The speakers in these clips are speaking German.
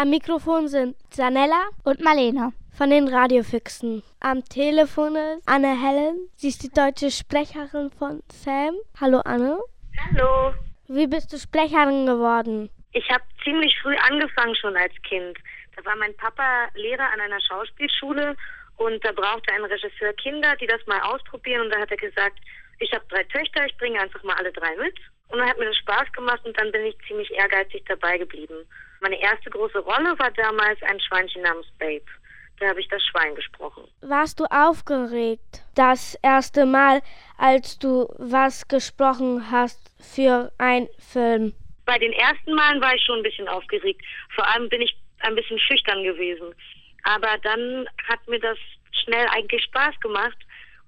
Am Mikrofon sind Sanella und Marlene von den Radiofixen. Am Telefon ist Anne Helen. Sie ist die deutsche Sprecherin von Sam. Hallo Anne. Hallo. Wie bist du Sprecherin geworden? Ich habe ziemlich früh angefangen schon als Kind. Da war mein Papa Lehrer an einer Schauspielschule und da brauchte ein Regisseur Kinder, die das mal ausprobieren. Und da hat er gesagt, ich habe drei Töchter, ich bringe einfach mal alle drei mit. Und dann hat mir das Spaß gemacht und dann bin ich ziemlich ehrgeizig dabei geblieben. Meine erste große Rolle war damals ein Schweinchen namens Babe. Da habe ich das Schwein gesprochen. Warst du aufgeregt das erste Mal, als du was gesprochen hast für einen Film? Bei den ersten Malen war ich schon ein bisschen aufgeregt. Vor allem bin ich ein bisschen schüchtern gewesen. Aber dann hat mir das schnell eigentlich Spaß gemacht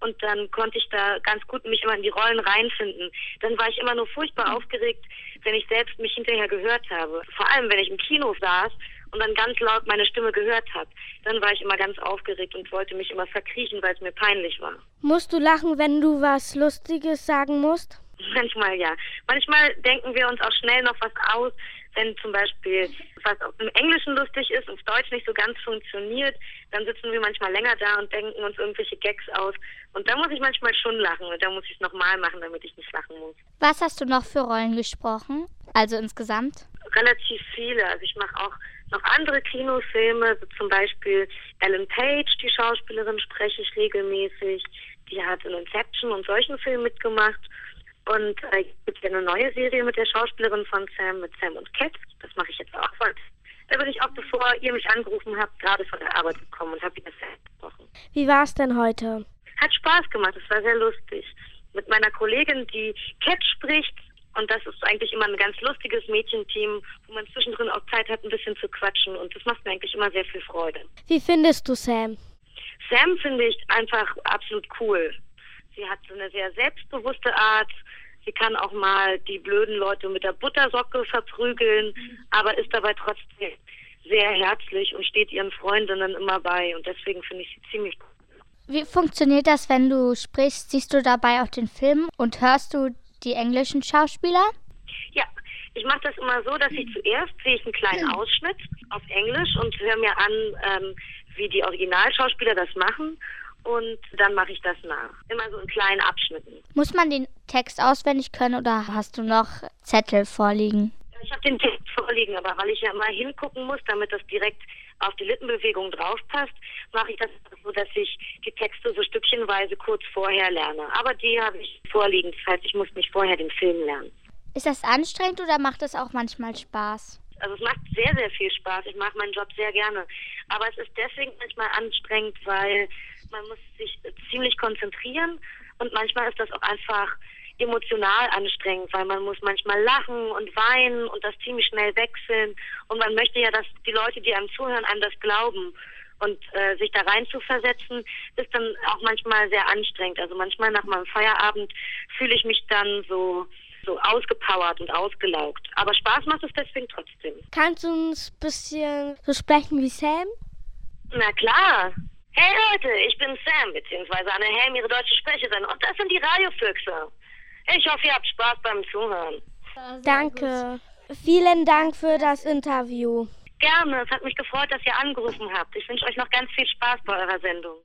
und dann konnte ich da ganz gut mich immer in die Rollen reinfinden. Dann war ich immer nur furchtbar aufgeregt, wenn ich selbst mich hinterher gehört habe. Vor allem, wenn ich im Kino saß und dann ganz laut meine Stimme gehört habe. Dann war ich immer ganz aufgeregt und wollte mich immer verkriechen, weil es mir peinlich war. Musst du lachen, wenn du was Lustiges sagen musst? Manchmal ja. Manchmal denken wir uns auch schnell noch was aus, wenn zum Beispiel was im Englischen lustig ist und im Deutsch nicht so ganz funktioniert, dann sitzen wir manchmal länger da und denken uns irgendwelche Gags aus. Und da muss ich manchmal schon lachen und da muss ich es nochmal machen, damit ich nicht lachen muss. Was hast du noch für Rollen gesprochen? Also insgesamt? Relativ viele. Also ich mache auch noch andere Kinofilme, so zum Beispiel Ellen Page, die Schauspielerin, spreche ich regelmäßig. Die hat in Inception und solchen Filmen mitgemacht. Und äh, es gibt ja eine neue Serie mit der Schauspielerin von Sam, mit Sam und Cat. Das mache ich jetzt auch. Da bin ich auch, bevor ihr mich angerufen habt, gerade von der Arbeit gekommen und habe wieder gesprochen. Wie war es denn heute? Hat Spaß gemacht, es war sehr lustig. Mit meiner Kollegin, die Cat spricht, und das ist eigentlich immer ein ganz lustiges Mädchenteam, wo man zwischendrin auch Zeit hat, ein bisschen zu quatschen. Und das macht mir eigentlich immer sehr viel Freude. Wie findest du Sam? Sam finde ich einfach absolut cool. Sie hat so eine sehr selbstbewusste Art. Sie kann auch mal die blöden Leute mit der Buttersocke verprügeln, aber ist dabei trotzdem sehr herzlich und steht ihren Freundinnen immer bei. Und deswegen finde ich sie ziemlich cool. Wie funktioniert das, wenn du sprichst? Siehst du dabei auch den Film und hörst du die englischen Schauspieler? Ja, ich mache das immer so, dass ich zuerst sehe ich einen kleinen Ausschnitt auf Englisch und höre mir an, ähm, wie die Originalschauspieler das machen und dann mache ich das nach. Immer so in kleinen Abschnitten. Muss man den Text auswendig können oder hast du noch Zettel vorliegen? Ich habe den Text vorliegen, aber weil ich ja mal hingucken muss, damit das direkt auf die Lippenbewegung draufpasst, mache ich das so, dass ich die Texte so stückchenweise kurz vorher lerne. Aber die habe ich vorliegen. Das heißt, ich muss nicht vorher den Film lernen. Ist das anstrengend oder macht es auch manchmal Spaß? Also es macht sehr, sehr viel Spaß. Ich mache meinen Job sehr gerne. Aber es ist deswegen manchmal anstrengend, weil man muss sich ziemlich konzentrieren und manchmal ist das auch einfach emotional anstrengend, weil man muss manchmal lachen und weinen und das ziemlich schnell wechseln und man möchte ja, dass die Leute, die einem zuhören, einem das glauben und äh, sich da rein zu versetzen, ist dann auch manchmal sehr anstrengend. Also manchmal nach meinem Feierabend fühle ich mich dann so so ausgepowert und ausgelaugt. Aber Spaß macht es deswegen trotzdem. Kannst du uns ein bisschen so sprechen wie Sam? Na klar. Hey Leute, ich bin Sam, beziehungsweise Anne Helm, Ihre deutsche Sprecherin. Und das sind die Radiofüchse. Ich hoffe, ihr habt Spaß beim Zuhören. Danke. Vielen Dank für das Interview. Gerne. Es hat mich gefreut, dass ihr angerufen habt. Ich wünsche euch noch ganz viel Spaß bei eurer Sendung.